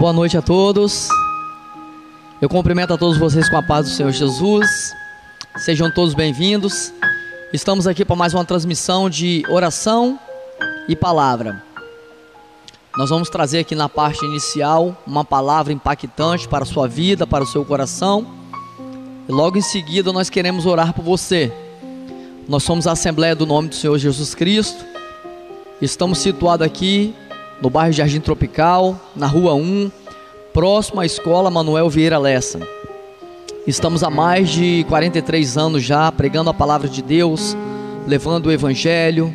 Boa noite a todos. Eu cumprimento a todos vocês com a paz do Senhor Jesus. Sejam todos bem-vindos. Estamos aqui para mais uma transmissão de oração e palavra. Nós vamos trazer aqui na parte inicial uma palavra impactante para a sua vida, para o seu coração. E logo em seguida nós queremos orar por você. Nós somos a Assembleia do Nome do Senhor Jesus Cristo. Estamos situados aqui no bairro Jardim Tropical, na rua 1, próximo à escola Manuel Vieira Lessa. Estamos há mais de 43 anos já pregando a palavra de Deus, levando o evangelho,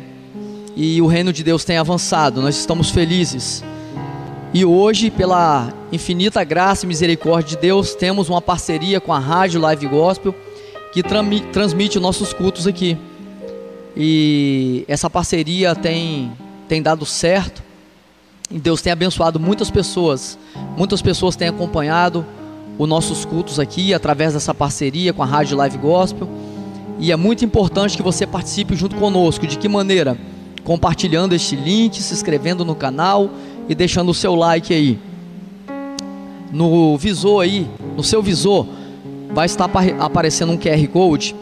e o reino de Deus tem avançado. Nós estamos felizes. E hoje, pela infinita graça e misericórdia de Deus, temos uma parceria com a Rádio Live Gospel que transmite nossos cultos aqui. E essa parceria tem, tem dado certo. Deus tem abençoado muitas pessoas. Muitas pessoas têm acompanhado os nossos cultos aqui através dessa parceria com a Rádio Live Gospel. E é muito importante que você participe junto conosco. De que maneira? Compartilhando este link, se inscrevendo no canal e deixando o seu like aí. No visor aí, no seu visor, vai estar aparecendo um QR Code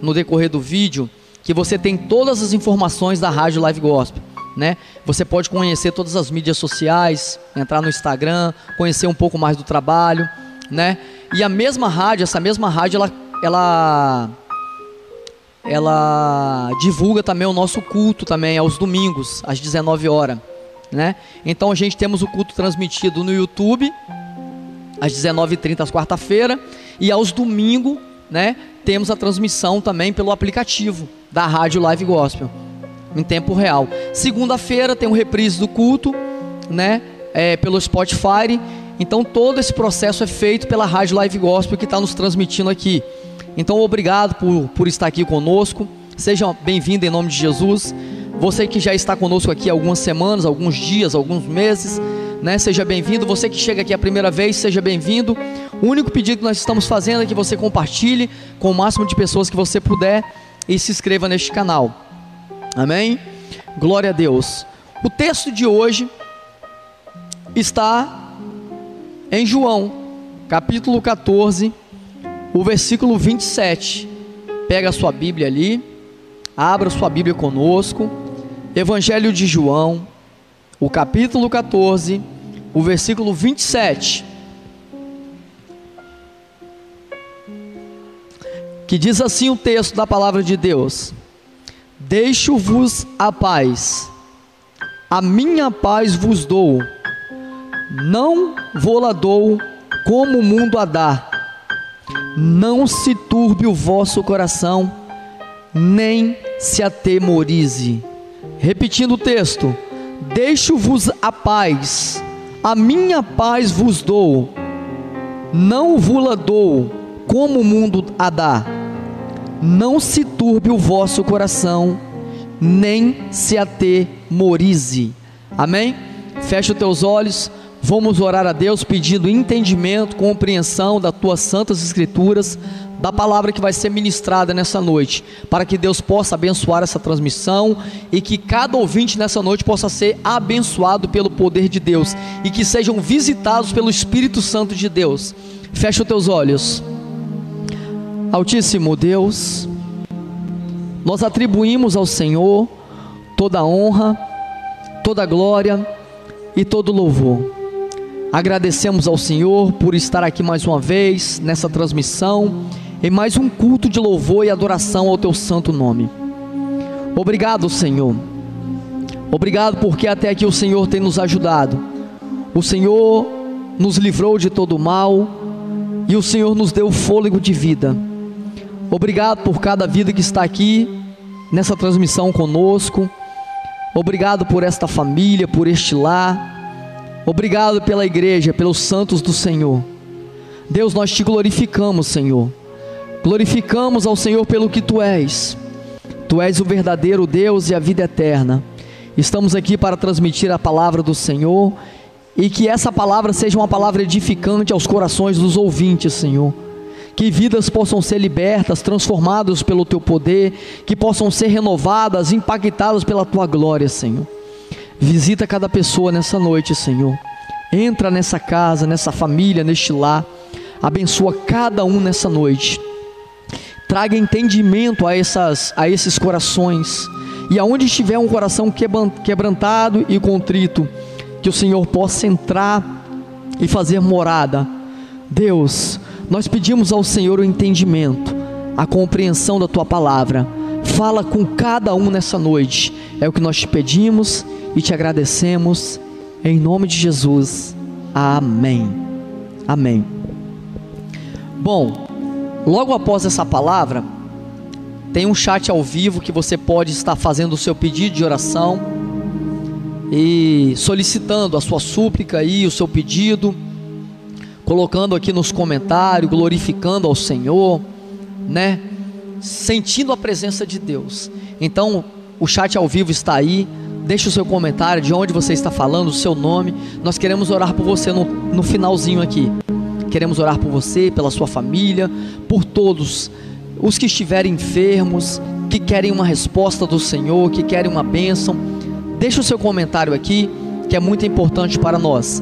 no decorrer do vídeo que você tem todas as informações da Rádio Live Gospel né? Você pode conhecer todas as mídias sociais, entrar no Instagram, conhecer um pouco mais do trabalho, né? E a mesma rádio, essa mesma rádio, ela, ela, ela divulga também o nosso culto também aos domingos, às 19 horas, né? Então a gente temos o culto transmitido no YouTube às 19h30 às quarta-feira e aos domingos, né? Temos a transmissão também pelo aplicativo da Rádio Live Gospel em tempo real. Segunda-feira tem um reprise do culto, né? É, pelo Spotify. Então todo esse processo é feito pela Rádio Live Gospel que está nos transmitindo aqui. Então obrigado por, por estar aqui conosco. Seja bem-vindo em nome de Jesus. Você que já está conosco aqui algumas semanas, alguns dias, alguns meses, né? Seja bem-vindo. Você que chega aqui a primeira vez, seja bem-vindo. O único pedido que nós estamos fazendo é que você compartilhe com o máximo de pessoas que você puder e se inscreva neste canal. Amém? Glória a Deus. O texto de hoje está em João, capítulo 14, o versículo 27. Pega a sua Bíblia ali, abra sua Bíblia conosco. Evangelho de João, o capítulo 14, o versículo 27. Que diz assim o texto da palavra de Deus: Deixo-vos a paz, a minha paz vos dou, não vou-la dou como o mundo a dá. Não se turbe o vosso coração, nem se atemorize. Repetindo o texto: Deixo-vos a paz, a minha paz vos dou, não vou-la dou como o mundo a dá não se turbe o vosso coração, nem se atemorize. Amém? Fecha os teus olhos, vamos orar a Deus pedindo entendimento, compreensão das tuas santas escrituras, da palavra que vai ser ministrada nessa noite, para que Deus possa abençoar essa transmissão e que cada ouvinte nessa noite possa ser abençoado pelo poder de Deus e que sejam visitados pelo Espírito Santo de Deus. Fecha os teus olhos. Altíssimo Deus, nós atribuímos ao Senhor toda a honra, toda glória e todo o louvor. Agradecemos ao Senhor por estar aqui mais uma vez nessa transmissão, em mais um culto de louvor e adoração ao teu santo nome. Obrigado, Senhor. Obrigado porque até aqui o Senhor tem nos ajudado. O Senhor nos livrou de todo mal e o Senhor nos deu fôlego de vida. Obrigado por cada vida que está aqui nessa transmissão conosco. Obrigado por esta família, por este lar. Obrigado pela igreja, pelos santos do Senhor. Deus, nós te glorificamos, Senhor. Glorificamos ao Senhor pelo que tu és. Tu és o verdadeiro Deus e a vida eterna. Estamos aqui para transmitir a palavra do Senhor e que essa palavra seja uma palavra edificante aos corações dos ouvintes, Senhor que vidas possam ser libertas, transformadas pelo teu poder, que possam ser renovadas, impactadas pela tua glória, Senhor. Visita cada pessoa nessa noite, Senhor. Entra nessa casa, nessa família, neste lar. Abençoa cada um nessa noite. Traga entendimento a, essas, a esses corações. E aonde estiver um coração quebrantado e contrito, que o Senhor possa entrar e fazer morada. Deus, nós pedimos ao Senhor o entendimento, a compreensão da tua palavra. Fala com cada um nessa noite. É o que nós te pedimos e te agradecemos. Em nome de Jesus. Amém. Amém. Bom, logo após essa palavra, tem um chat ao vivo que você pode estar fazendo o seu pedido de oração e solicitando a sua súplica aí, o seu pedido, colocando aqui nos comentários, glorificando ao Senhor, né? Sentindo a presença de Deus. Então, o chat ao vivo está aí. Deixe o seu comentário de onde você está falando, o seu nome. Nós queremos orar por você no, no finalzinho aqui. Queremos orar por você, pela sua família, por todos os que estiverem enfermos, que querem uma resposta do Senhor, que querem uma bênção, deixe o seu comentário aqui, que é muito importante para nós.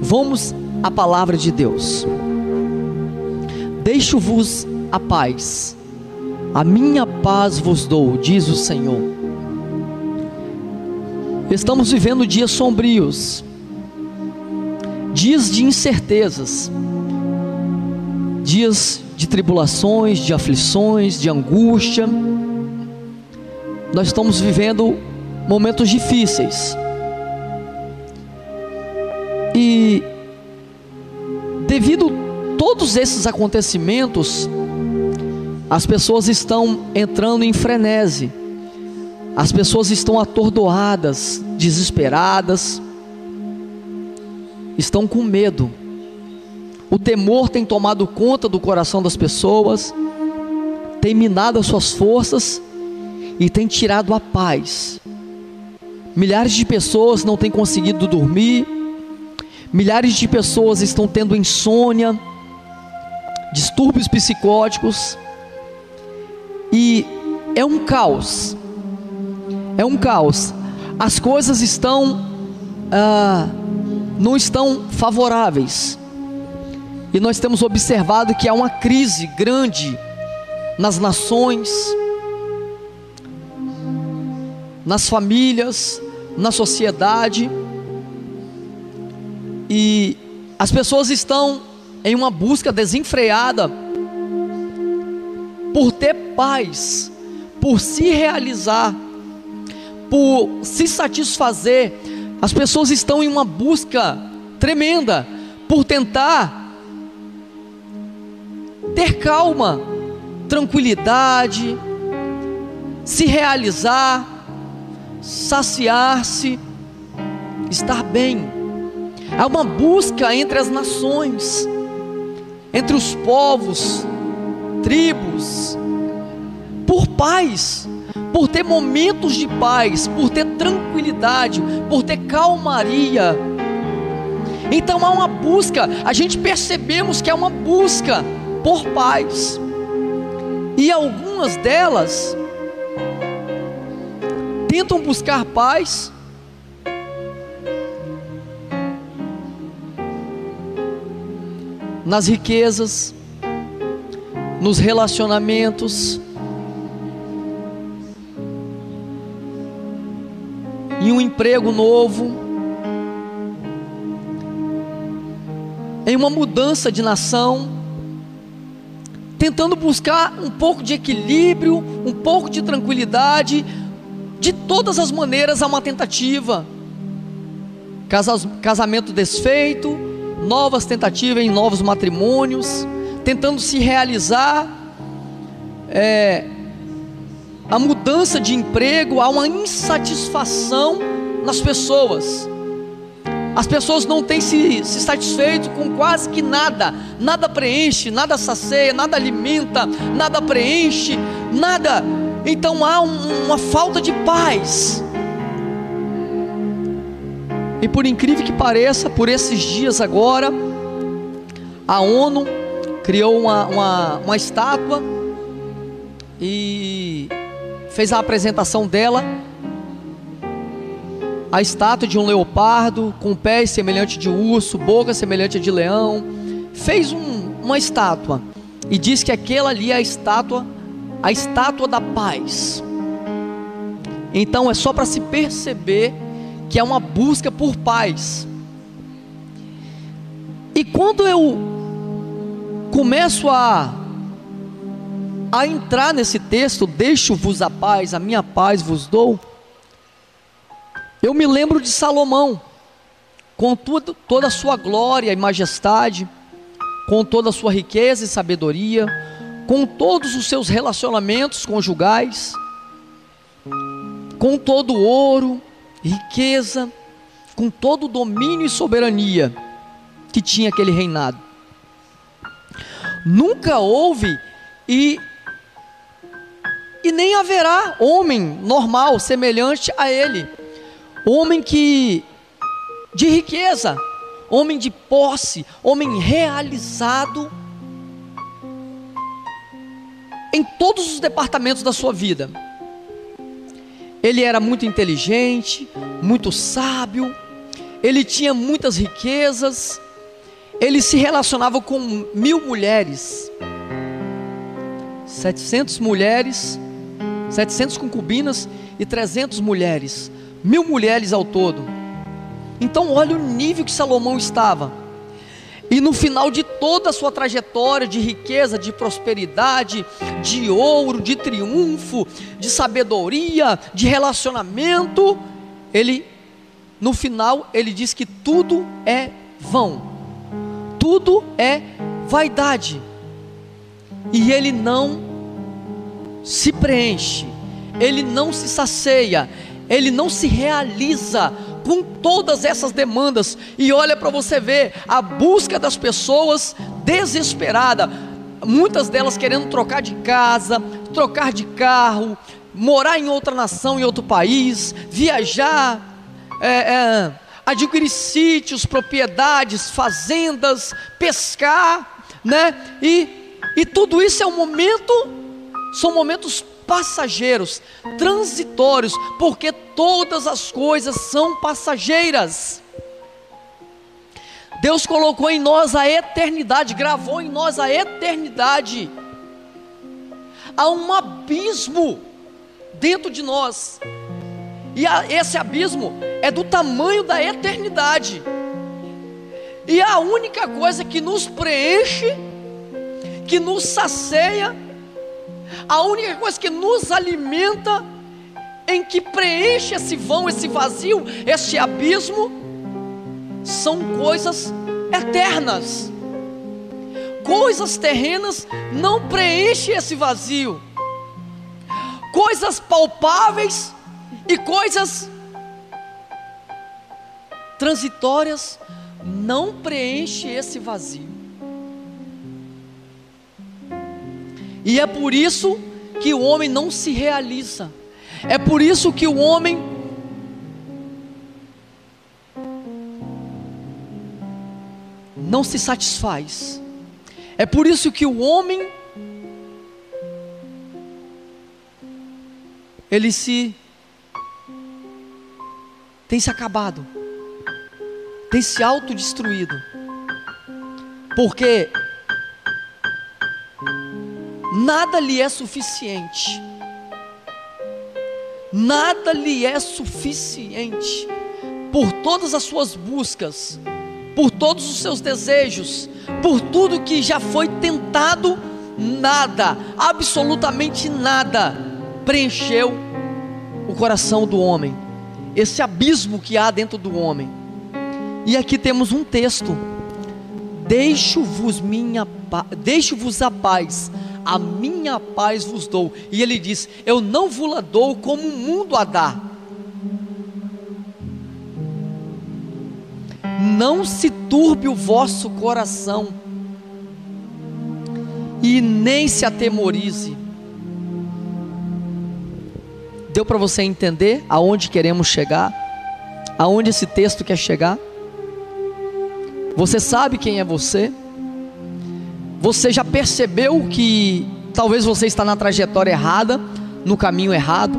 Vamos à palavra de Deus. Deixo-vos a paz, a minha paz vos dou, diz o Senhor. Estamos vivendo dias sombrios, dias de incertezas, dias de tribulações, de aflições, de angústia. Nós estamos vivendo momentos difíceis. E devido todos esses acontecimentos, as pessoas estão entrando em frenesi. As pessoas estão atordoadas, desesperadas, estão com medo. O temor tem tomado conta do coração das pessoas, tem minado as suas forças e tem tirado a paz. Milhares de pessoas não têm conseguido dormir, milhares de pessoas estão tendo insônia, distúrbios psicóticos, e é um caos. É um caos. As coisas estão ah, não estão favoráveis. E nós temos observado que há uma crise grande nas nações, nas famílias, na sociedade. E as pessoas estão em uma busca desenfreada por ter paz, por se realizar, por se satisfazer. As pessoas estão em uma busca tremenda por tentar ter calma, tranquilidade, se realizar, saciar-se, estar bem. Há uma busca entre as nações, entre os povos, tribos, por paz, por ter momentos de paz, por ter tranquilidade, por ter calmaria. Então há uma busca, a gente percebemos que há uma busca por paz. E algumas delas tentam buscar paz nas riquezas, nos relacionamentos, em um emprego novo, em uma mudança de nação tentando buscar um pouco de equilíbrio, um pouco de tranquilidade. De todas as maneiras há uma tentativa. Casamento desfeito, novas tentativas em novos matrimônios, tentando se realizar. É, a mudança de emprego, há uma insatisfação nas pessoas. As pessoas não têm se, se satisfeito com quase que nada, nada preenche, nada sacia, nada alimenta, nada preenche, nada. Então há um, uma falta de paz. E por incrível que pareça, por esses dias agora, a ONU criou uma, uma, uma estátua e fez a apresentação dela a estátua de um leopardo, com pés semelhante de urso, boca semelhante de leão. Fez um, uma estátua e diz que aquela ali é a estátua, a estátua da paz. Então é só para se perceber que é uma busca por paz. E quando eu começo a a entrar nesse texto, deixo-vos a paz, a minha paz vos dou. Eu me lembro de Salomão, com tudo, toda a sua glória e majestade, com toda a sua riqueza e sabedoria, com todos os seus relacionamentos conjugais, com todo o ouro, riqueza, com todo o domínio e soberania que tinha aquele reinado. Nunca houve e e nem haverá homem normal semelhante a ele, homem que de riqueza, homem de posse, homem realizado em todos os departamentos da sua vida. Ele era muito inteligente, muito sábio, ele tinha muitas riquezas, ele se relacionava com mil mulheres, setecentas mulheres, setecentas concubinas e trezentas mulheres, mil mulheres ao todo. Então, olha o nível que Salomão estava. E no final de toda a sua trajetória de riqueza, de prosperidade, de ouro, de triunfo, de sabedoria, de relacionamento, ele no final ele diz que tudo é vão. Tudo é vaidade. E ele não se preenche, ele não se sacia, ele não se realiza com todas essas demandas. E olha para você ver a busca das pessoas desesperada, muitas delas querendo trocar de casa, trocar de carro, morar em outra nação, em outro país, viajar, é, é, adquirir sítios, propriedades, fazendas, pescar, né? E, e tudo isso é um momento, são momentos passageiros, transitórios, porque todas as coisas são passageiras. Deus colocou em nós a eternidade, gravou em nós a eternidade. Há um abismo dentro de nós, e esse abismo é do tamanho da eternidade. E a única coisa que nos preenche, que nos sacia, a única coisa que nos alimenta, em que preenche esse vão, esse vazio, este abismo, são coisas eternas. Coisas terrenas não preenchem esse vazio. Coisas palpáveis e coisas transitórias não preenchem esse vazio. E é por isso que o homem não se realiza. É por isso que o homem não se satisfaz. É por isso que o homem ele se tem se acabado, tem se autodestruído. Porque nada lhe é suficiente. Nada lhe é suficiente. Por todas as suas buscas, por todos os seus desejos, por tudo que já foi tentado, nada, absolutamente nada, preencheu o coração do homem, esse abismo que há dentro do homem. E aqui temos um texto: Deixo-vos minha, deixo-vos a paz, a minha paz vos dou. E ele diz: Eu não vos la dou como o mundo a dá. Não se turbe o vosso coração, e nem se atemorize. Deu para você entender aonde queremos chegar? Aonde esse texto quer chegar? Você sabe quem é você? Você já percebeu que talvez você está na trajetória errada, no caminho errado?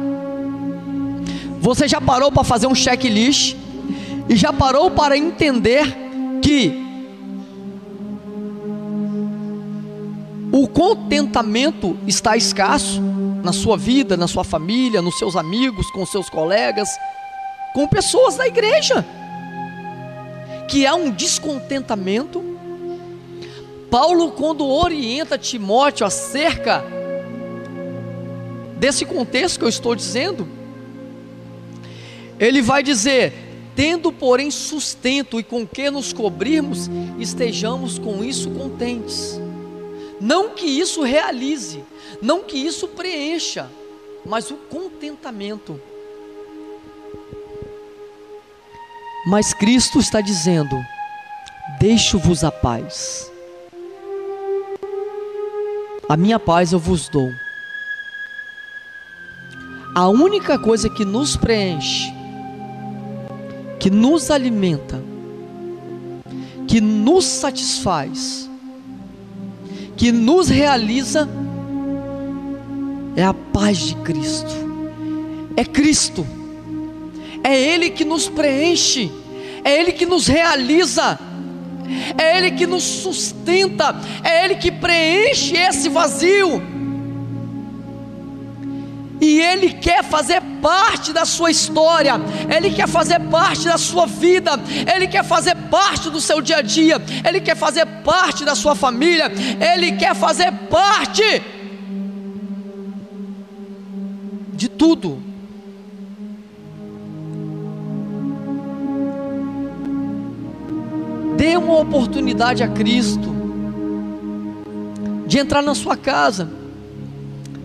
Você já parou para fazer um checklist e já parou para entender que o contentamento está escasso na sua vida, na sua família, nos seus amigos, com seus colegas, com pessoas da igreja, que há um descontentamento. Paulo, quando orienta Timóteo acerca desse contexto que eu estou dizendo, ele vai dizer: tendo, porém, sustento e com que nos cobrirmos, estejamos com isso contentes. Não que isso realize, não que isso preencha, mas o contentamento. Mas Cristo está dizendo: Deixo-vos a paz. A minha paz eu vos dou. A única coisa que nos preenche, que nos alimenta, que nos satisfaz, que nos realiza é a paz de Cristo. É Cristo. É Ele que nos preenche. É Ele que nos realiza. É Ele que nos sustenta. É Ele que preenche esse vazio. E Ele quer fazer parte da sua história, Ele quer fazer parte da sua vida, Ele quer fazer parte do seu dia a dia, Ele quer fazer parte da sua família, Ele quer fazer parte de tudo. Dê uma oportunidade a Cristo de entrar na sua casa,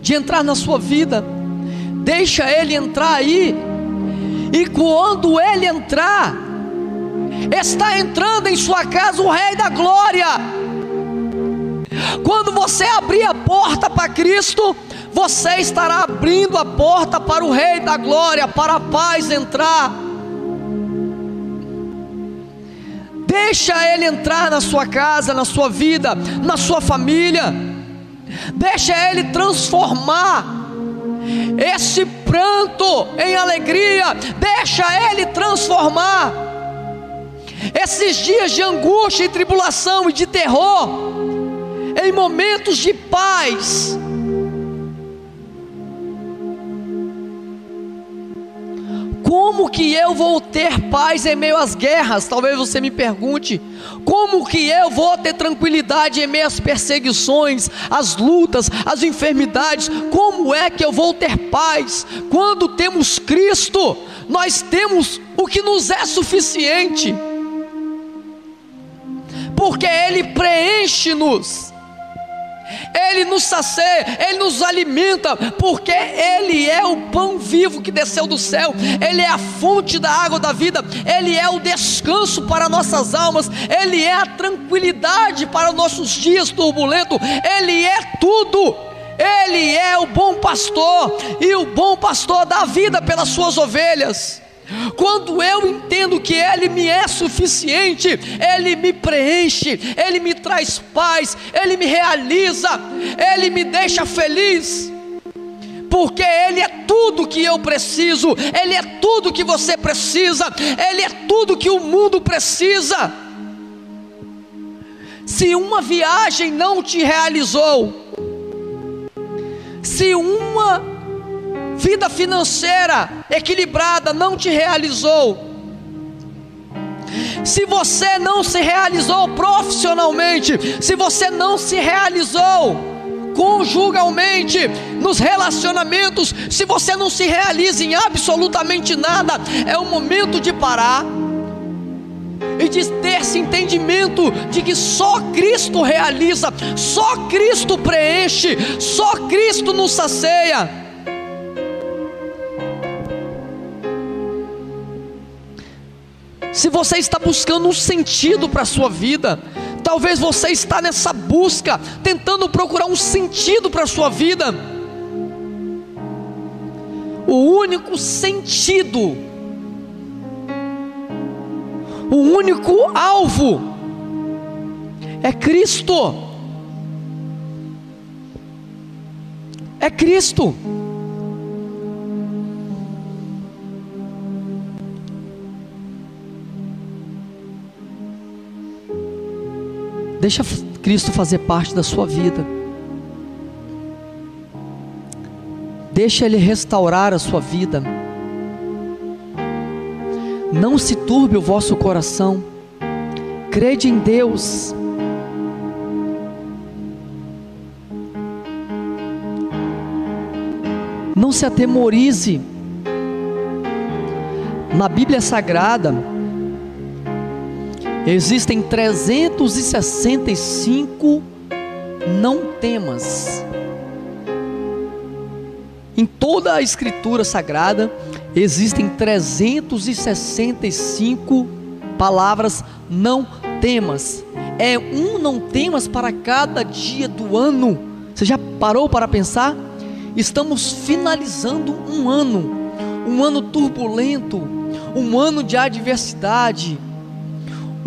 de entrar na sua vida deixa ele entrar aí, e quando ele entrar, está entrando em sua casa o Rei da Glória. Quando você abrir a porta para Cristo, você estará abrindo a porta para o Rei da Glória, para a paz entrar. Deixa Ele entrar na sua casa, na sua vida, na sua família. Deixa Ele transformar esse pranto em alegria, deixa Ele transformar. Esses dias de angústia e tribulação e de terror, em momentos de paz, Como que eu vou ter paz em meio às guerras? Talvez você me pergunte. Como que eu vou ter tranquilidade em meio às perseguições, às lutas, às enfermidades? Como é que eu vou ter paz? Quando temos Cristo, nós temos o que nos é suficiente. Porque Ele preenche-nos ele nos sacia, Ele nos alimenta, porque Ele é o pão vivo que desceu do céu, Ele é a fonte da água da vida, Ele é o descanso para nossas almas, Ele é a tranquilidade para nossos dias turbulentos, Ele é tudo. Ele é o bom pastor, e o bom pastor dá vida pelas suas ovelhas. Quando eu entendo que Ele me é suficiente, Ele me preenche, Ele me traz paz, Ele me realiza, Ele me deixa feliz. Porque Ele é tudo que eu preciso, Ele é tudo que você precisa, Ele é tudo que o mundo precisa. Se uma viagem não te realizou, se uma vida financeira equilibrada não te realizou, se você não se realizou profissionalmente, se você não se realizou conjugalmente, nos relacionamentos, se você não se realiza em absolutamente nada, é o momento de parar e de ter esse entendimento de que só Cristo realiza, só Cristo preenche, só Cristo nos sacia. Se você está buscando um sentido para a sua vida, talvez você está nessa busca, tentando procurar um sentido para a sua vida. O único sentido, o único alvo é Cristo. É Cristo. Deixa Cristo fazer parte da sua vida. Deixa Ele restaurar a sua vida. Não se turbe o vosso coração. Crede em Deus. Não se atemorize. Na Bíblia Sagrada, existem 365 não temas. Em toda a Escritura Sagrada, existem 365 palavras não temas. É um não temas para cada dia do ano. Você já parou para pensar? Estamos finalizando um ano, um ano turbulento, um ano de adversidade,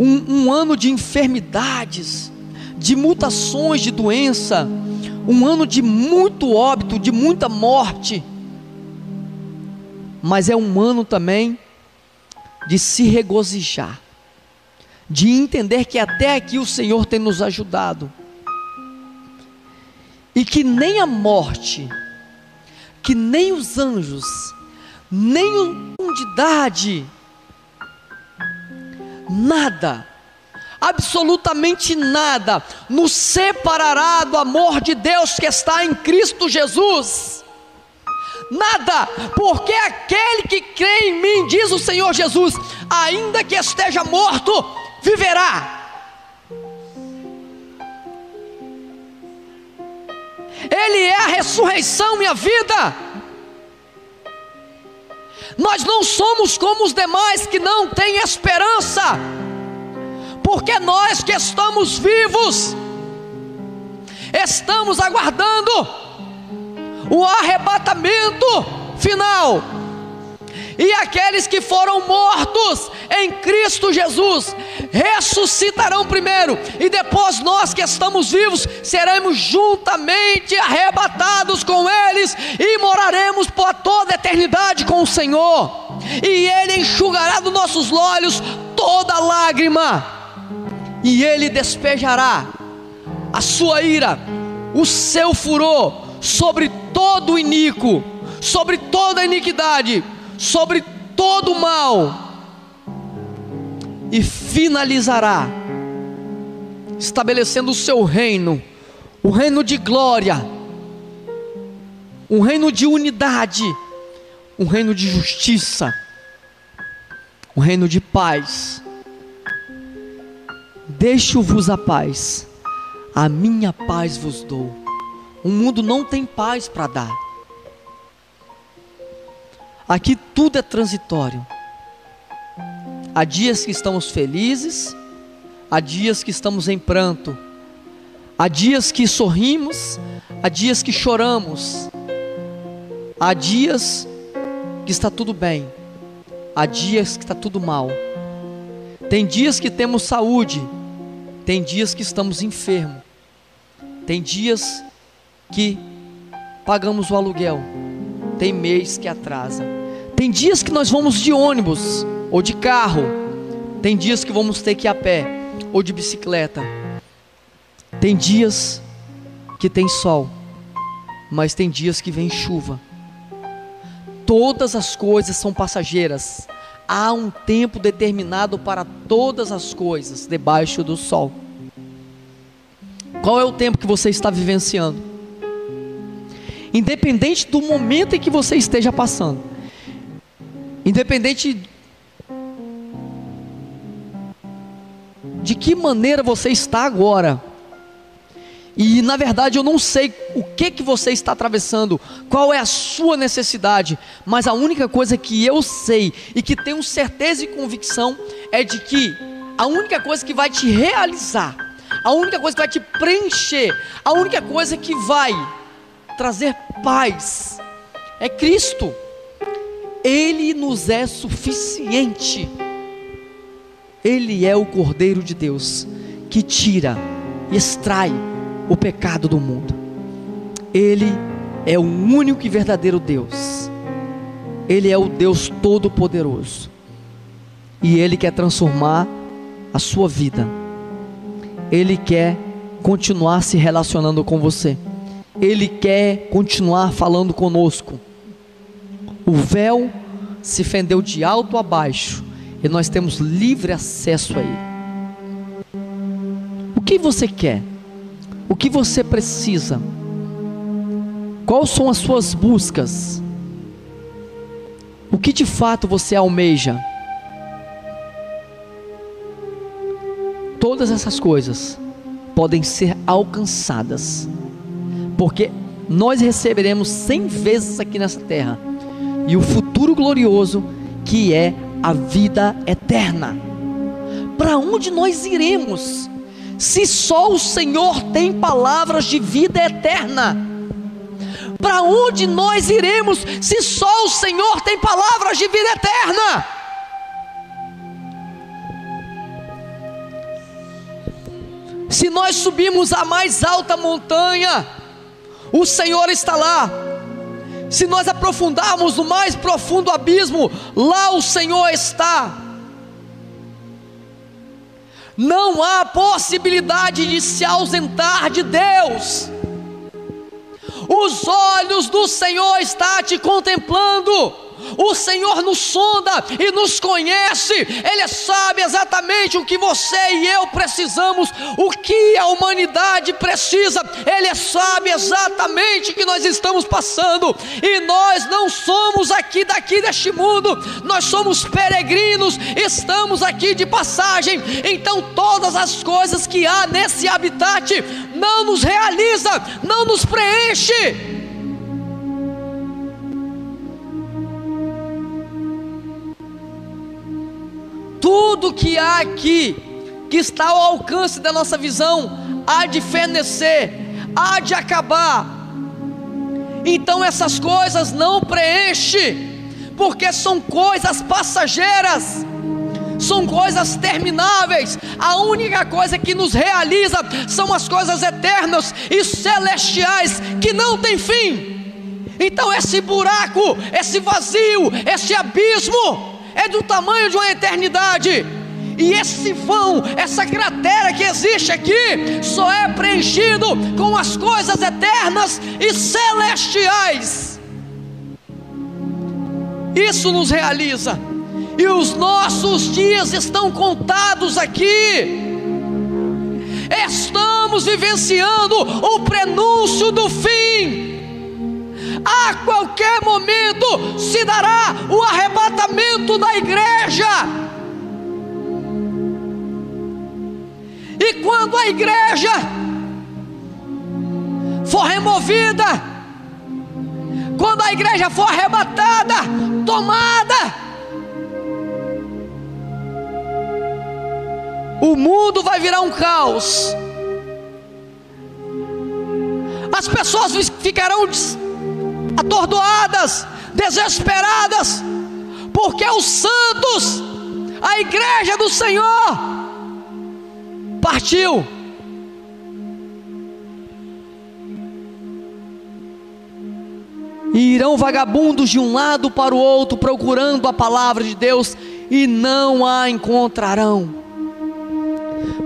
um, um ano de enfermidades, de mutações de doença, um ano de muito óbito, de muita morte, mas é um ano também de se regozijar, de entender que até aqui o Senhor tem nos ajudado, e que nem a morte, que nem os anjos, nem profundidade, nada, absolutamente nada, nos separará do amor de Deus que está em Cristo Jesus. Nada, porque aquele que crê em mim, diz o Senhor Jesus, ainda que esteja morto, viverá. Ele é a ressurreição e a vida. Nós não somos como os demais que não têm esperança, porque nós que estamos vivos, estamos aguardando o arrebatamento final e aqueles que foram mortos em Cristo Jesus ressuscitarão primeiro, e depois nós que estamos vivos seremos juntamente arrebatados com eles e moraremos por toda a eternidade com o Senhor, e Ele enxugará dos nossos olhos toda lágrima, e Ele despejará a sua ira, o seu furor sobre todo o iníquo, sobre toda a iniquidade sobre todo o mal e finalizará, estabelecendo o seu reino, o reino de glória, um reino de unidade, um reino de justiça, um reino de paz. Deixo-vos a paz, a minha paz vos dou. O mundo não tem paz para dar. Aqui tudo é transitório. Há dias que estamos felizes, há dias que estamos em pranto, há dias que sorrimos, há dias que choramos, há dias que está tudo bem, há dias que está tudo mal. Tem dias que temos saúde, tem dias que estamos enfermos, tem dias que pagamos o aluguel, tem mês que atrasa. Tem dias que nós vamos de ônibus ou de carro, tem dias que vamos ter que ir a pé ou de bicicleta. Tem dias que tem sol, mas tem dias que vem chuva. Todas as coisas são passageiras. Há um tempo determinado para todas as coisas debaixo do sol. Qual é o tempo que você está vivenciando? Independente do momento em que você esteja passando, Independente de que maneira você está agora. E na verdade eu não sei o que que você está atravessando, qual é a sua necessidade, mas a única coisa que eu sei e que tenho certeza e convicção é de que a única coisa que vai te realizar, a única coisa que vai te preencher, a única coisa que vai trazer paz é Cristo. Ele nos é suficiente. Ele é o Cordeiro de Deus que tira, extrai o pecado do mundo. Ele é o único e verdadeiro Deus. Ele é o Deus Todo-Poderoso. E Ele quer transformar a sua vida. Ele quer continuar se relacionando com você. Ele quer continuar falando conosco. O véu se fendeu de alto a baixo e nós temos livre acesso a Ele. O que você quer? O que você precisa? Quais são as suas buscas? O que de fato você almeja? Todas essas coisas podem ser alcançadas, porque nós receberemos cem vezes aqui nessa terra e o futuro glorioso que é a vida eterna. Para onde nós iremos? Se só o Senhor tem palavras de vida eterna. Para onde nós iremos se só o Senhor tem palavras de vida eterna? Se nós subirmos a mais alta montanha, o Senhor está lá. Se nós aprofundarmos no mais profundo abismo, lá o Senhor está. Não há possibilidade de se ausentar de Deus. Os olhos do Senhor estão te contemplando o Senhor nos sonda e nos conhece, Ele sabe exatamente o que você e eu precisamos, o que a humanidade precisa, Ele sabe exatamente o que nós estamos passando, e nós não somos aqui daqui deste mundo, nós somos peregrinos, estamos aqui de passagem, então todas as coisas que há nesse habitat não nos realiza, não nos preenche. Tudo que há aqui, que está ao alcance da nossa visão, há de fenecer, há de acabar. Então essas coisas não preenchem, porque são coisas passageiras, são coisas termináveis. A única coisa que nos realiza são as coisas eternas e celestiais que não têm fim. Então esse buraco, esse vazio, esse abismo, é do tamanho de uma eternidade. E esse vão, essa cratera que existe aqui, só é preenchido com as coisas eternas e celestiais. Isso nos realiza. E os nossos dias estão contados aqui. Estamos vivenciando o prenúncio do fim a qualquer momento se dará o arrebatamento da igreja. E quando a igreja for removida, quando a igreja for arrebatada, tomada, o mundo vai virar um caos. As pessoas ficarão atordoadas, desesperadas, porque os santos, a igreja do Senhor, partiu. E irão vagabundos de um lado para o outro procurando a palavra de Deus e não a encontrarão.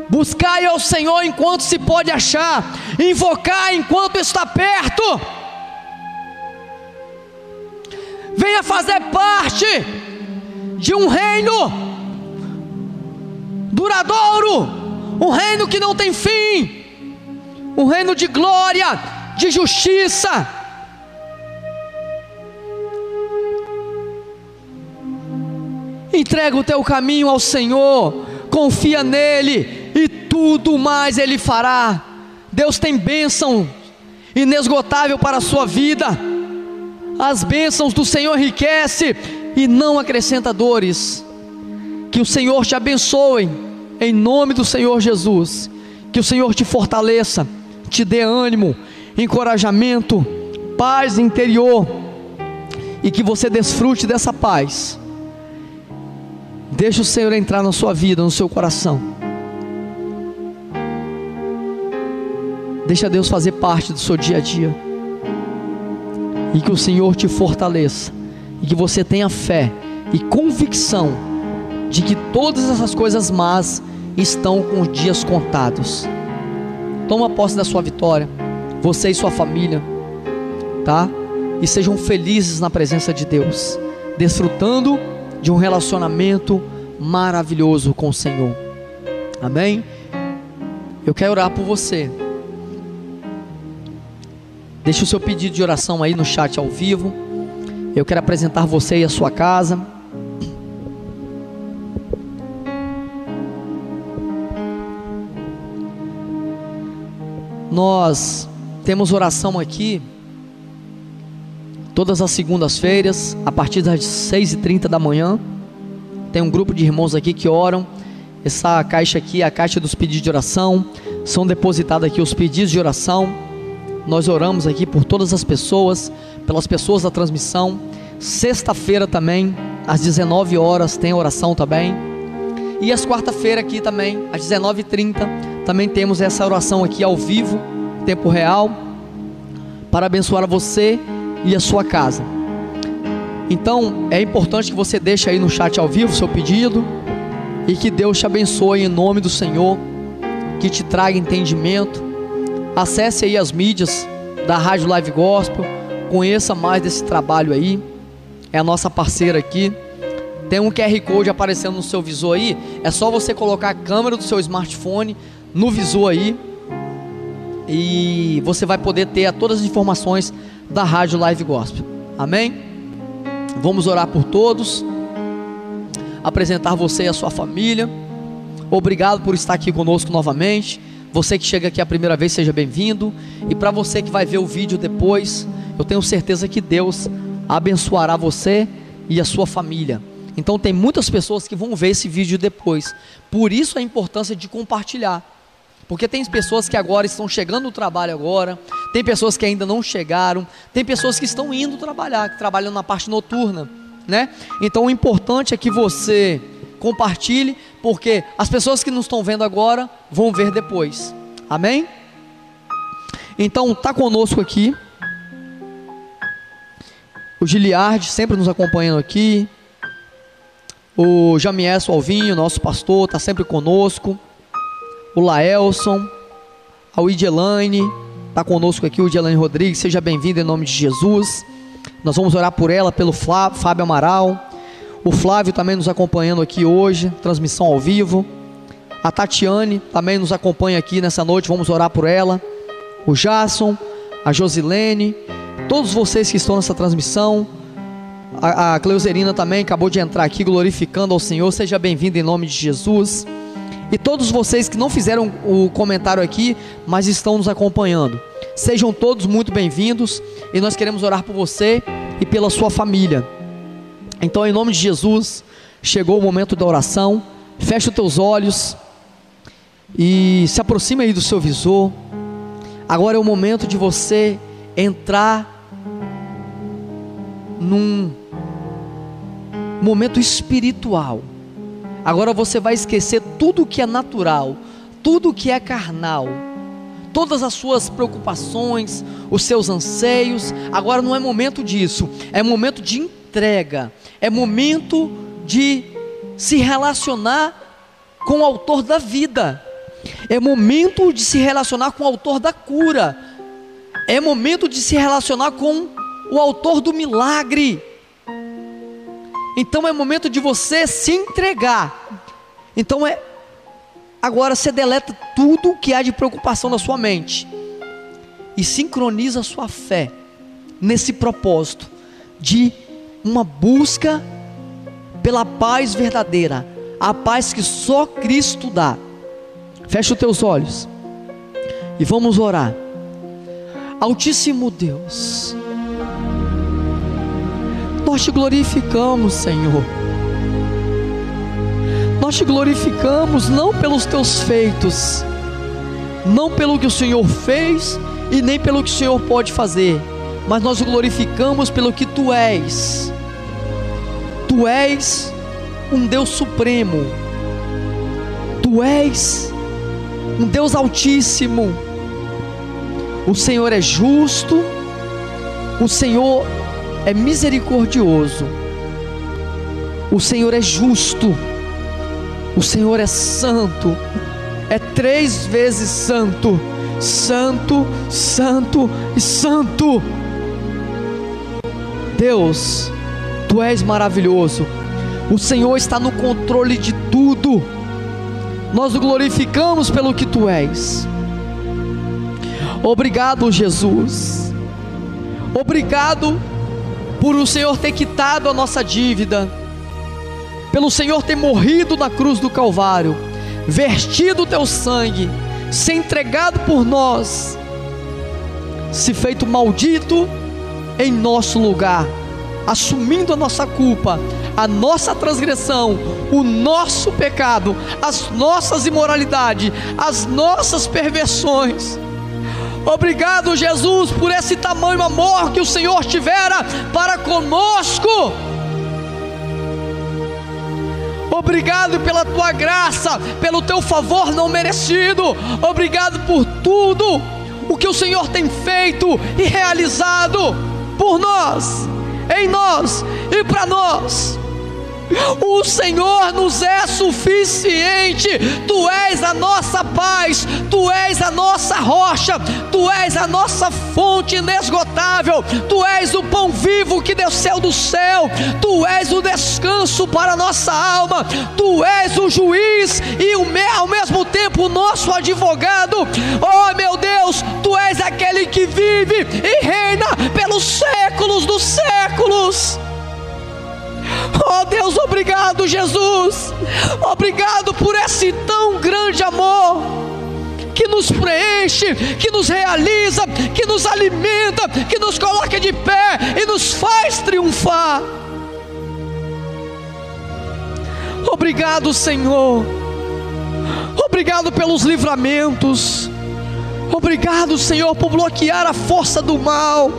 Buscai ao Senhor enquanto se pode achar, invocar enquanto está perto venha fazer parte de um reino duradouro, um reino que não tem fim, um reino de glória, de justiça. Entrega o teu caminho ao Senhor, confia nele e tudo mais ele fará. Deus tem bênção inesgotável para a sua vida as bênçãos do Senhor enriquece e não acrescenta dores. Que o Senhor te abençoe, em nome do Senhor Jesus. Que o Senhor te fortaleça, te dê ânimo, encorajamento, paz interior e que você desfrute dessa paz. Deixa o Senhor entrar na sua vida, no seu coração. Deixa Deus fazer parte do seu dia a dia e que o Senhor te fortaleça, e que você tenha fé e convicção de que todas essas coisas más estão com os dias contados. Toma posse da sua vitória, você e sua família, tá? E sejam felizes na presença de Deus, desfrutando de um relacionamento maravilhoso com o Senhor. Amém? Eu quero orar por você. Deixe o seu pedido de oração aí no chat ao vivo. Eu quero apresentar você e a sua casa. Nós temos oração aqui todas as segundas-feiras, a partir das 6h30 da manhã. Tem um grupo de irmãos aqui que oram. Essa caixa aqui é a caixa dos pedidos de oração. São depositados aqui os pedidos de oração. Nós oramos aqui por todas as pessoas, pelas pessoas da transmissão. Sexta-feira também, às 19 horas, tem oração também. E às quarta-feira aqui também, às 19h30, também temos essa oração aqui ao vivo, tempo real, para abençoar você e a sua casa. Então é importante que você deixe aí no chat ao vivo seu pedido e que Deus te abençoe em nome do Senhor, que te traga entendimento. Acesse aí as mídias da Rádio Live Gospel, conheça mais desse trabalho aí. É a nossa parceira aqui. Tem um QR Code aparecendo no seu visor aí. É só você colocar a câmera do seu smartphone no visor aí. E você vai poder ter todas as informações da Rádio Live Gospel. Amém? Vamos orar por todos, apresentar você e a sua família. Obrigado por estar aqui conosco novamente. Você que chega aqui a primeira vez, seja bem-vindo. E para você que vai ver o vídeo depois, eu tenho certeza que Deus abençoará você e a sua família. Então tem muitas pessoas que vão ver esse vídeo depois. Por isso a importância de compartilhar. Porque tem pessoas que agora estão chegando no trabalho agora, tem pessoas que ainda não chegaram, tem pessoas que estão indo trabalhar, que trabalham na parte noturna, né? Então o importante é que você compartilhe, porque as pessoas que nos estão vendo agora vão ver depois. Amém? Então tá conosco aqui o Giliard sempre nos acompanhando aqui. O Jamieso Alvinho, nosso pastor, está sempre conosco o Laelson, a Widelaine, está conosco aqui, o Widelaine Rodrigues, seja bem-vindo em nome de Jesus. Nós vamos orar por ela, pelo Flávio, Fábio Amaral, o Flávio também nos acompanhando aqui hoje, transmissão ao vivo. A Tatiane também nos acompanha aqui nessa noite, vamos orar por ela. O Jason, a Josilene, todos vocês que estão nessa transmissão. A, a Cleuserina também acabou de entrar aqui glorificando ao Senhor. Seja bem-vindo em nome de Jesus. E todos vocês que não fizeram o comentário aqui, mas estão nos acompanhando, sejam todos muito bem-vindos e nós queremos orar por você e pela sua família. Então, em nome de Jesus, chegou o momento da oração. Feche os teus olhos e se aproxime aí do seu visor. Agora é o momento de você entrar num momento espiritual Agora você vai esquecer tudo que é natural, tudo que é carnal, todas as suas preocupações, os seus anseios. Agora não é momento disso, é momento de entrega, é momento de se relacionar com o autor da vida, é momento de se relacionar com o autor da cura, é momento de se relacionar com o autor do milagre. Então é momento de você se entregar. Então é agora você deleta tudo que há de preocupação na sua mente e sincroniza a sua fé nesse propósito de uma busca pela paz verdadeira, a paz que só Cristo dá. Fecha os teus olhos e vamos orar. Altíssimo Deus, nós te glorificamos, Senhor. Nós te glorificamos não pelos teus feitos, não pelo que o Senhor fez e nem pelo que o Senhor pode fazer, mas nós o glorificamos pelo que tu és. Tu és um Deus supremo, tu és um Deus altíssimo. O Senhor é justo, o Senhor é misericordioso, o Senhor é justo, O Senhor é santo, é três vezes santo, santo, santo e santo. Deus, tu és maravilhoso, o Senhor está no controle de tudo, nós o glorificamos pelo que tu és. Obrigado, Jesus. Obrigado por o Senhor ter quitado a nossa dívida, pelo Senhor ter morrido na cruz do Calvário, vertido o teu sangue, se entregado por nós, se feito maldito em nosso lugar, assumindo a nossa culpa, a nossa transgressão, o nosso pecado, as nossas imoralidades, as nossas perversões Obrigado, Jesus, por esse tamanho amor que o Senhor tivera para conosco. Obrigado pela tua graça, pelo teu favor não merecido. Obrigado por tudo o que o Senhor tem feito e realizado por nós, em nós e para nós. O Senhor nos é suficiente. Tu és a nossa paz, tu és a nossa rocha, tu és a nossa fonte inesgotável. Tu és o pão vivo que desceu do céu. Tu és o descanso para a nossa alma. Tu és o juiz e o ao mesmo tempo o nosso advogado. Oh, meu Deus, tu és aquele que vive e reina pelos séculos dos séculos. Oh Deus, obrigado, Jesus. Obrigado por esse tão grande amor que nos preenche, que nos realiza, que nos alimenta, que nos coloca de pé e nos faz triunfar. Obrigado, Senhor. Obrigado pelos livramentos. Obrigado, Senhor, por bloquear a força do mal.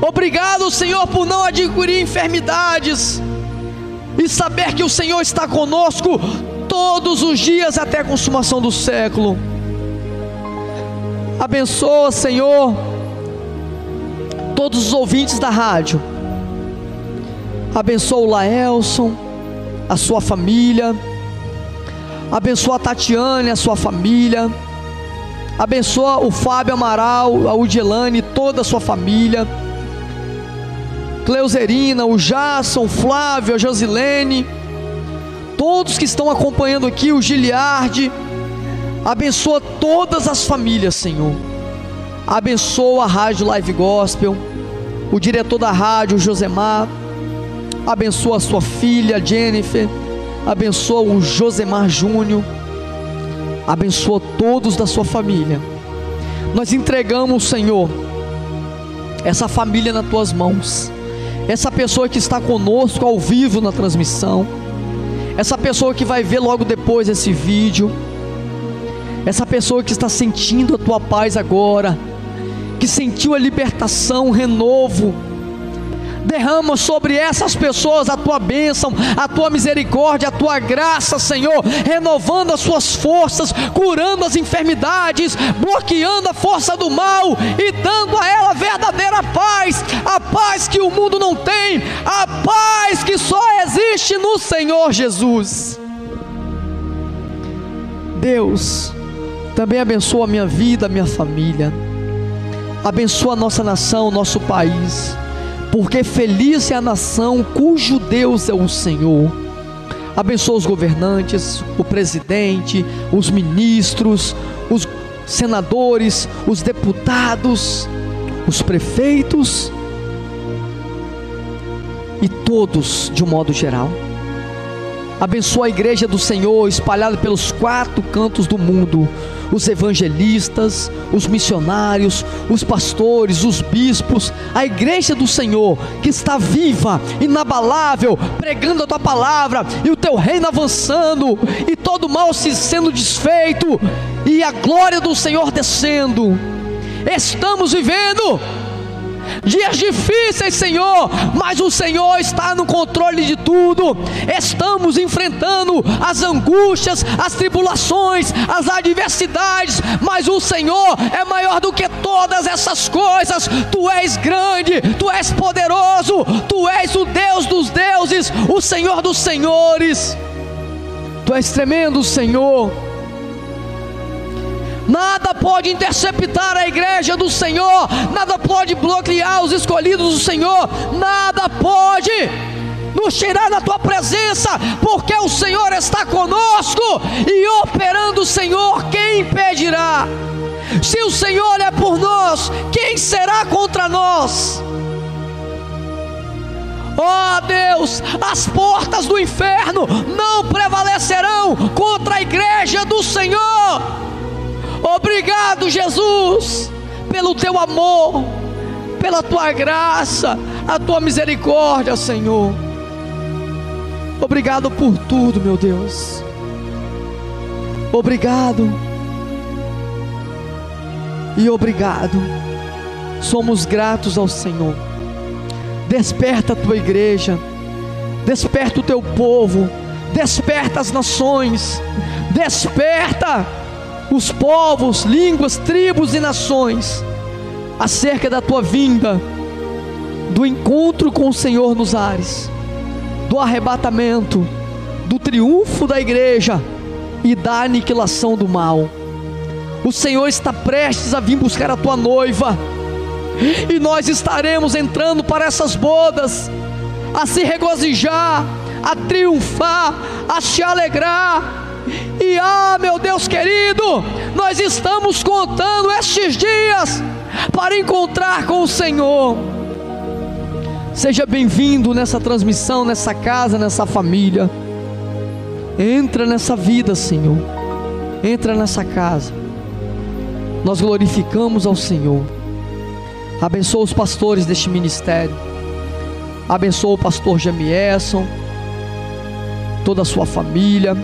Obrigado, Senhor, por não adquirir enfermidades e saber que o Senhor está conosco todos os dias até a consumação do século. Abençoa, Senhor, todos os ouvintes da rádio. Abençoa o Laelson, a sua família. Abençoa a Tatiane, a sua família. Abençoa o Fábio Amaral, a Udielane, toda a sua família. Cleuserina, o Jasson, Flávio, a Josilene, todos que estão acompanhando aqui, o Giliardi, abençoa todas as famílias, Senhor. Abençoa a Rádio Live Gospel, o diretor da rádio, o Josemar. Abençoa a sua filha, Jennifer. Abençoa o Josemar Júnior. Abençoa todos da sua família. Nós entregamos, Senhor, essa família nas tuas mãos essa pessoa que está conosco ao vivo na transmissão, essa pessoa que vai ver logo depois esse vídeo, essa pessoa que está sentindo a tua paz agora, que sentiu a libertação, o renovo, derrama sobre essas pessoas a tua bênção, a tua misericórdia, a tua graça, Senhor, renovando as suas forças, curando as enfermidades, bloqueando a força do mal e dando a ela verdadeira paz, a paz que o mundo não tem, a paz que só existe no Senhor Jesus. Deus, também abençoa a minha vida, a minha família, abençoa a nossa nação, o nosso país porque feliz é a nação cujo Deus é o Senhor. Abençoa os governantes, o presidente, os ministros, os senadores, os deputados, os prefeitos e todos de um modo geral. Abençoa a igreja do Senhor espalhada pelos quatro cantos do mundo os evangelistas, os missionários, os pastores, os bispos, a igreja do Senhor que está viva, inabalável, pregando a tua palavra e o teu reino avançando e todo mal se sendo desfeito e a glória do Senhor descendo. Estamos vivendo dias difíceis, Senhor, mas o Senhor está no controle de tudo. Estamos enfrentando as angústias, as tribulações, as adversidades, mas o Senhor é maior do que todas essas coisas. Tu és grande, tu és poderoso, tu és o Deus dos deuses, o Senhor dos senhores. Tu és tremendo, Senhor. Nada pode interceptar a igreja do Senhor, nada pode bloquear os escolhidos do Senhor, nada pode nos tirar da tua presença, porque o Senhor está conosco e operando o Senhor, quem impedirá? Se o Senhor é por nós, quem será contra nós? Ó oh Deus, as portas do inferno não prevalecerão contra a igreja do Senhor. Obrigado, Jesus, pelo teu amor, pela tua graça, a tua misericórdia, Senhor. Obrigado por tudo, meu Deus. Obrigado. E obrigado. Somos gratos ao Senhor. Desperta a tua igreja. Desperta o teu povo. Desperta as nações. Desperta os povos, línguas, tribos e nações acerca da tua vinda, do encontro com o Senhor nos ares, do arrebatamento, do triunfo da igreja e da aniquilação do mal. O Senhor está prestes a vir buscar a tua noiva, e nós estaremos entrando para essas bodas, a se regozijar, a triunfar, a se alegrar e ah, meu Deus querido, nós estamos contando estes dias para encontrar com o Senhor. Seja bem-vindo nessa transmissão, nessa casa, nessa família. Entra nessa vida, Senhor. Entra nessa casa. Nós glorificamos ao Senhor. Abençoa os pastores deste ministério. Abençoa o pastor Jamieson, toda a sua família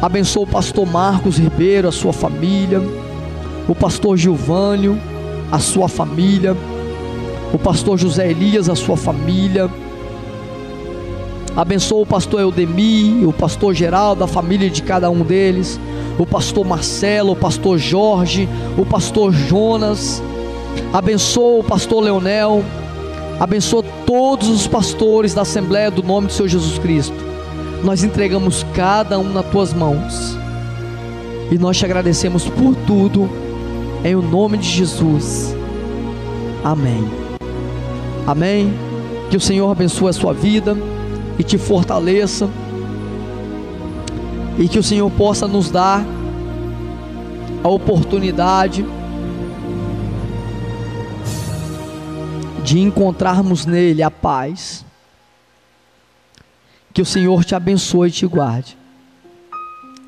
Abençoa o pastor Marcos Ribeiro, a sua família, o pastor Gilvânio, a sua família, o pastor José Elias, a sua família. Abençoa o pastor Eudemi, o pastor Geraldo, a família de cada um deles, o pastor Marcelo, o pastor Jorge, o pastor Jonas. Abençoa o pastor Leonel. Abençoa todos os pastores da Assembleia do nome do Senhor Jesus Cristo nós entregamos cada um nas tuas mãos. E nós te agradecemos por tudo, em o nome de Jesus. Amém. Amém. Que o Senhor abençoe a sua vida e te fortaleça. E que o Senhor possa nos dar a oportunidade de encontrarmos nele a paz que o Senhor te abençoe e te guarde.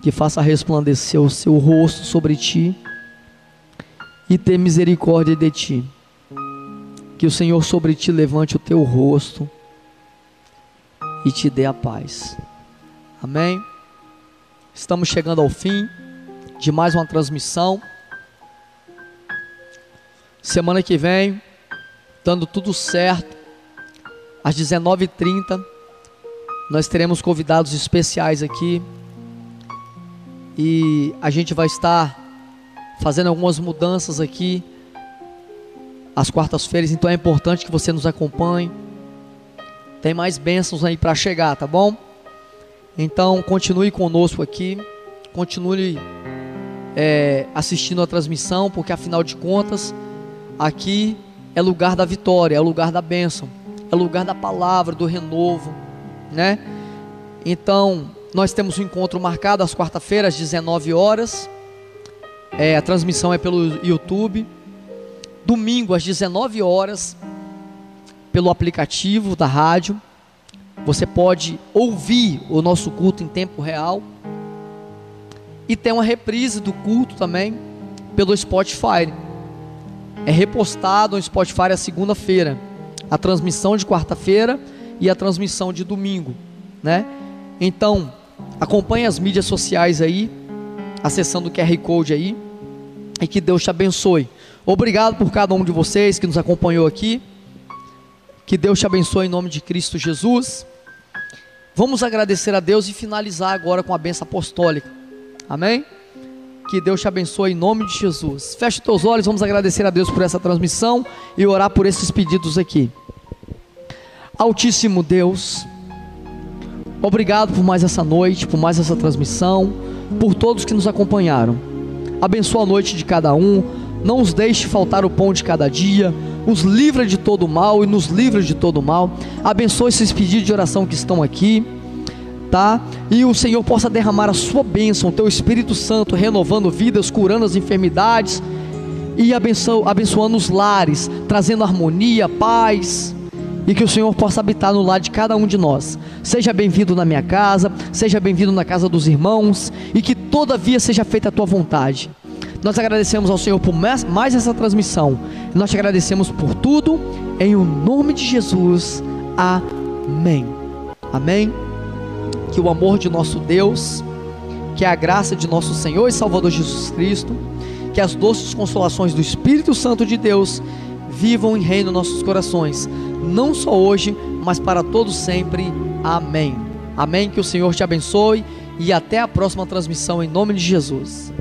Que faça resplandecer o seu rosto sobre ti e ter misericórdia de ti. Que o Senhor sobre ti levante o teu rosto e te dê a paz. Amém. Estamos chegando ao fim de mais uma transmissão. Semana que vem, dando tudo certo, às 19h30 nós teremos convidados especiais aqui. E a gente vai estar fazendo algumas mudanças aqui às quartas-feiras, então é importante que você nos acompanhe. Tem mais bênçãos aí para chegar, tá bom? Então continue conosco aqui, continue é, assistindo a transmissão, porque afinal de contas, aqui é lugar da vitória, é lugar da bênção, é lugar da palavra, do renovo né? Então, nós temos um encontro marcado às quarta-feiras, às 19 horas. É, a transmissão é pelo YouTube. Domingo, às 19 horas, pelo aplicativo da rádio. Você pode ouvir o nosso culto em tempo real. E tem uma reprise do culto também pelo Spotify. É repostado no Spotify a segunda-feira. A transmissão de quarta-feira e a transmissão de domingo, né? Então, acompanhe as mídias sociais aí, acessando o QR Code aí, e que Deus te abençoe. Obrigado por cada um de vocês que nos acompanhou aqui. Que Deus te abençoe em nome de Cristo Jesus. Vamos agradecer a Deus e finalizar agora com a benção apostólica. Amém? Que Deus te abençoe em nome de Jesus. Feche teus olhos, vamos agradecer a Deus por essa transmissão e orar por esses pedidos aqui. Altíssimo Deus, Obrigado por mais essa noite, por mais essa transmissão, por todos que nos acompanharam. Abençoa a noite de cada um, não os deixe faltar o pão de cada dia, os livra de todo mal e nos livra de todo mal. Abençoa esses pedidos de oração que estão aqui, tá? E o Senhor possa derramar a sua bênção, o teu Espírito Santo, renovando vidas, curando as enfermidades e abençoando os lares, trazendo harmonia, paz e que o Senhor possa habitar no lar de cada um de nós. Seja bem-vindo na minha casa, seja bem-vindo na casa dos irmãos e que todavia seja feita a tua vontade. Nós agradecemos ao Senhor por mais essa transmissão. Nós te agradecemos por tudo, em o nome de Jesus. Amém. Amém. Que o amor de nosso Deus, que a graça de nosso Senhor e Salvador Jesus Cristo, que as doces consolações do Espírito Santo de Deus vivam em reino nossos corações não só hoje, mas para todos sempre. Amém. Amém. Que o Senhor te abençoe e até a próxima transmissão em nome de Jesus.